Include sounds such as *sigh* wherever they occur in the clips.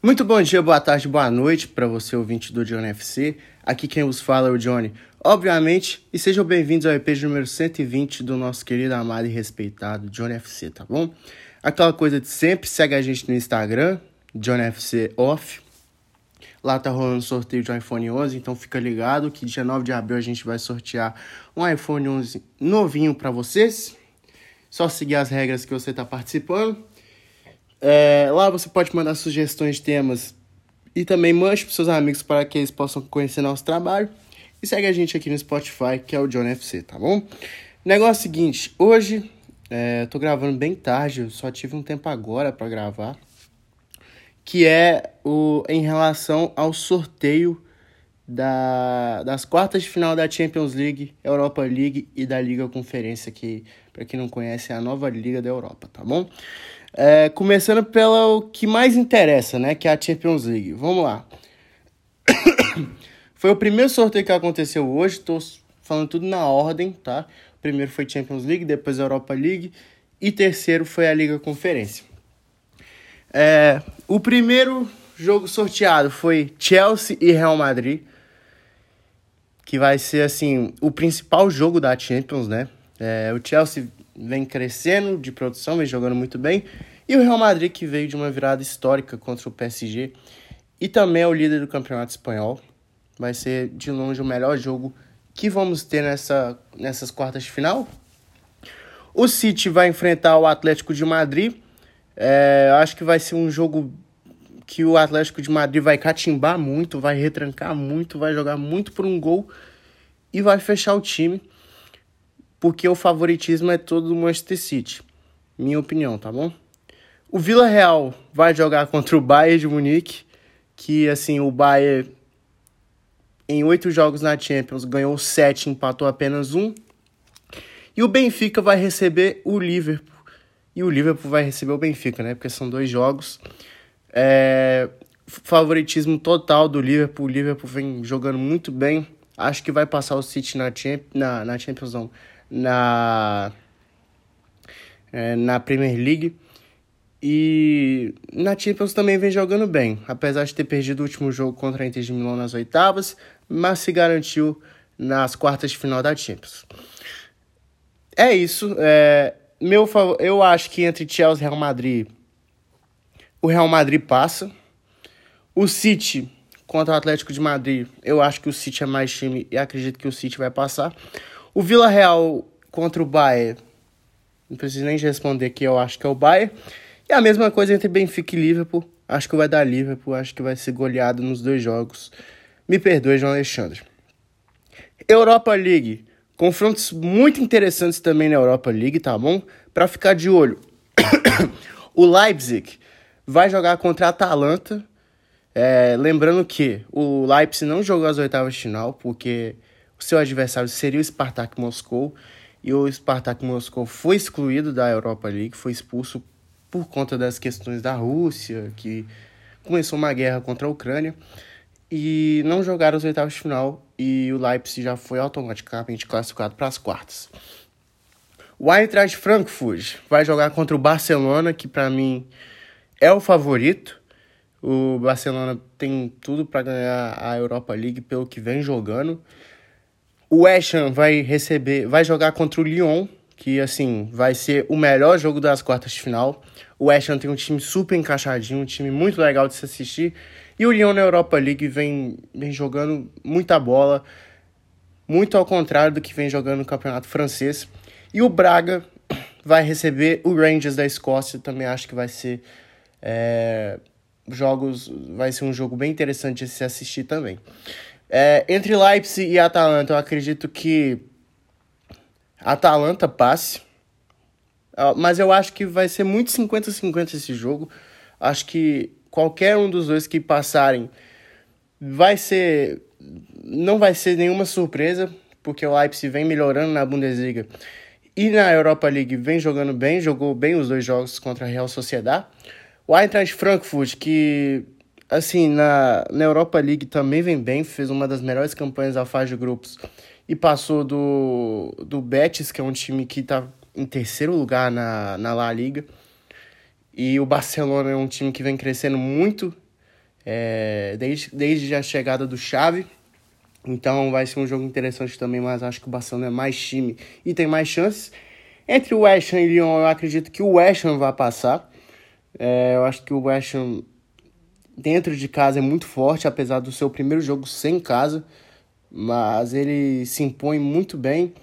Muito bom dia, boa tarde, boa noite para você, ouvinte do Johnny FC. Aqui quem vos fala é o Johnny, obviamente, e sejam bem-vindos ao EP número 120 do nosso querido, amado e respeitado Johnny FC, tá bom? Aquela coisa de sempre, segue a gente no Instagram, Johnny FC Off. Lá tá rolando sorteio de um iPhone 11, então fica ligado que dia 9 de abril a gente vai sortear um iPhone 11 novinho para vocês. Só seguir as regras que você tá participando. É, lá você pode mandar sugestões de temas e também mande para seus amigos para que eles possam conhecer nosso trabalho. E segue a gente aqui no Spotify, que é o John FC, tá bom? Negócio seguinte, hoje é, tô gravando bem tarde, eu só tive um tempo agora para gravar, que é o em relação ao sorteio da, das quartas de final da Champions League, Europa League e da Liga Conferência, que para quem não conhece é a nova liga da Europa, tá bom? É, começando pelo que mais interessa, né? Que é a Champions League. Vamos lá. *coughs* foi o primeiro sorteio que aconteceu hoje. Estou falando tudo na ordem, tá? Primeiro foi Champions League, depois Europa League. E terceiro foi a Liga Conferência. É, o primeiro jogo sorteado foi Chelsea e Real Madrid. Que vai ser, assim, o principal jogo da Champions, né? É, o Chelsea vem crescendo de produção, vem jogando muito bem. E o Real Madrid, que veio de uma virada histórica contra o PSG e também é o líder do campeonato espanhol. Vai ser de longe o melhor jogo que vamos ter nessa, nessas quartas de final. O City vai enfrentar o Atlético de Madrid. É, acho que vai ser um jogo que o Atlético de Madrid vai catimbar muito, vai retrancar muito, vai jogar muito por um gol e vai fechar o time porque o favoritismo é todo do Manchester City. Minha opinião, tá bom? O Vila Real vai jogar contra o Bayern de Munique, que assim, o Bayern em oito jogos na Champions ganhou sete, empatou apenas um. E o Benfica vai receber o Liverpool. E o Liverpool vai receber o Benfica, né? Porque são dois jogos. É... Favoritismo total do Liverpool. O Liverpool vem jogando muito bem. Acho que vai passar o City na, Champ... na, na Champions, não na, é, na Premier League. E na Champions também vem jogando bem, apesar de ter perdido o último jogo contra a Inter de Milão nas oitavas, mas se garantiu nas quartas de final da Champions. É isso. É, meu, eu acho que entre Chelsea e Real Madrid, o Real Madrid passa. O City contra o Atlético de Madrid, eu acho que o City é mais time e acredito que o City vai passar. O Vila Real contra o Bayern, não preciso nem responder que eu acho que é o Bayern. E a mesma coisa entre Benfica e Liverpool. Acho que vai dar Liverpool, acho que vai ser goleado nos dois jogos. Me perdoe, João Alexandre. Europa League. Confrontos muito interessantes também na Europa League, tá bom? Para ficar de olho. *coughs* o Leipzig vai jogar contra a Atalanta. É, lembrando que o Leipzig não jogou as oitavas de final, porque o seu adversário seria o Spartak Moscou e o Spartak Moscou foi excluído da Europa League, foi expulso por conta das questões da Rússia, que começou uma guerra contra a Ucrânia e não jogaram os oitavos de final e o Leipzig já foi automaticamente classificado para as quartas. O Eintracht Frankfurt vai jogar contra o Barcelona, que para mim é o favorito. O Barcelona tem tudo para ganhar a Europa League pelo que vem jogando. O West vai receber, vai jogar contra o Lyon, que assim vai ser o melhor jogo das quartas de final. O West Ham tem um time super encaixadinho, um time muito legal de se assistir. E o Lyon na Europa League vem, vem jogando muita bola, muito ao contrário do que vem jogando no campeonato francês. E o Braga *coughs* vai receber o Rangers da Escócia, também acho que vai ser é, jogos, vai ser um jogo bem interessante de se assistir também. É, entre Leipzig e Atalanta, eu acredito que Atalanta passe. Mas eu acho que vai ser muito 50-50 esse jogo. Acho que qualquer um dos dois que passarem vai ser. Não vai ser nenhuma surpresa, porque o Leipzig vem melhorando na Bundesliga e na Europa League vem jogando bem, jogou bem os dois jogos contra a Real Sociedad. O Eintracht Frankfurt, que assim, na, na Europa League também vem bem, fez uma das melhores campanhas da fase de grupos e passou do, do Betis, que é um time que está em terceiro lugar na, na La Liga. E o Barcelona é um time que vem crescendo muito é, desde, desde a chegada do Xavi. Então vai ser um jogo interessante também, mas acho que o Barcelona é mais time e tem mais chances. Entre o West Ham e Lyon, eu acredito que o West Ham vai passar. É, eu acho que o West Ham dentro de casa é muito forte, apesar do seu primeiro jogo sem casa. Mas ele se impõe muito bem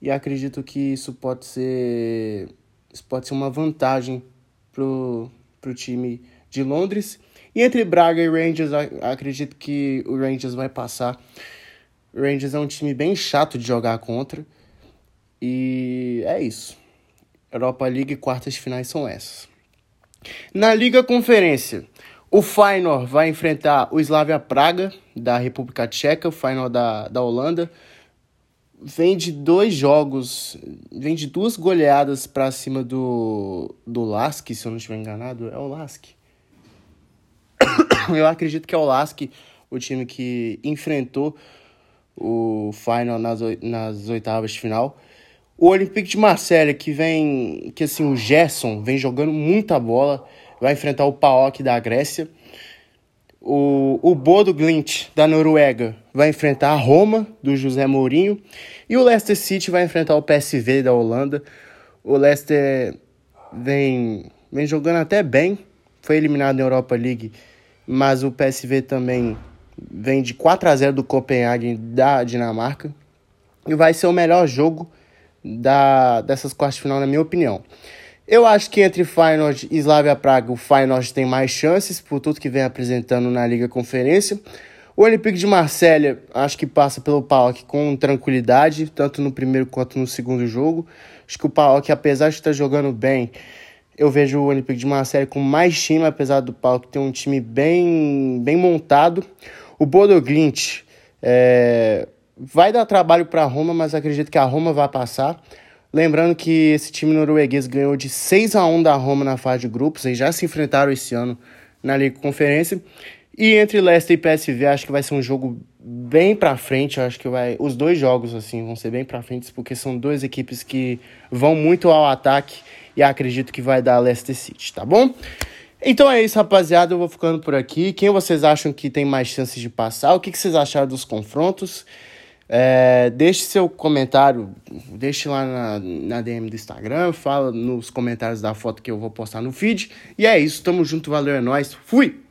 e acredito que isso pode ser, isso pode ser uma vantagem pro, pro time de Londres. E entre Braga e Rangers, acredito que o Rangers vai passar. O Rangers é um time bem chato de jogar contra. E é isso. Europa League quartas finais são essas. Na Liga Conferência, o Feyenoord vai enfrentar o Slavia Praga, da República Tcheca, o Feyenoord da, da Holanda. Vem de dois jogos, vem de duas goleadas para cima do, do Lask, se eu não estiver enganado. É o Lask. *coughs* Eu acredito que é o Lask, o time que enfrentou o Feyenoord nas, nas oitavas de final. O Olympique de Marselha, que vem, que assim, o Gerson vem jogando muita bola, vai enfrentar o PAOK da Grécia. O, o Bodo Glint, da Noruega, vai enfrentar a Roma, do José Mourinho. E o Leicester City vai enfrentar o PSV da Holanda. O Leicester vem, vem jogando até bem, foi eliminado na Europa League, mas o PSV também vem de 4 a 0 do Copenhagen da Dinamarca. E vai ser o melhor jogo da, dessas quartas de final, na minha opinião. Eu acho que entre Feyenoord e Slavia Praga, o Feyenoord tem mais chances por tudo que vem apresentando na Liga Conferência. O Olympique de Marselha acho que passa pelo PAOK com tranquilidade, tanto no primeiro quanto no segundo jogo. Acho que o PAOK, apesar de estar jogando bem, eu vejo o Olympique de Marselha com mais time, apesar do PAOK ter um time bem, bem montado. O Bodo Glint, é, Vai dar trabalho para a Roma, mas acredito que a Roma vai passar. Lembrando que esse time norueguês ganhou de 6 a 1 da Roma na fase de grupos, eles já se enfrentaram esse ano na Liga Conferência. E entre Leicester e PSV, acho que vai ser um jogo bem para frente, acho que vai os dois jogos assim vão ser bem para frente, porque são duas equipes que vão muito ao ataque e acredito que vai dar Leicester City, tá bom? Então é isso, rapaziada. Eu vou ficando por aqui. Quem vocês acham que tem mais chances de passar? O que, que vocês acharam dos confrontos? É, deixe seu comentário, deixe lá na, na DM do Instagram, fala nos comentários da foto que eu vou postar no feed. E é isso, tamo junto, valeu, é nóis, fui!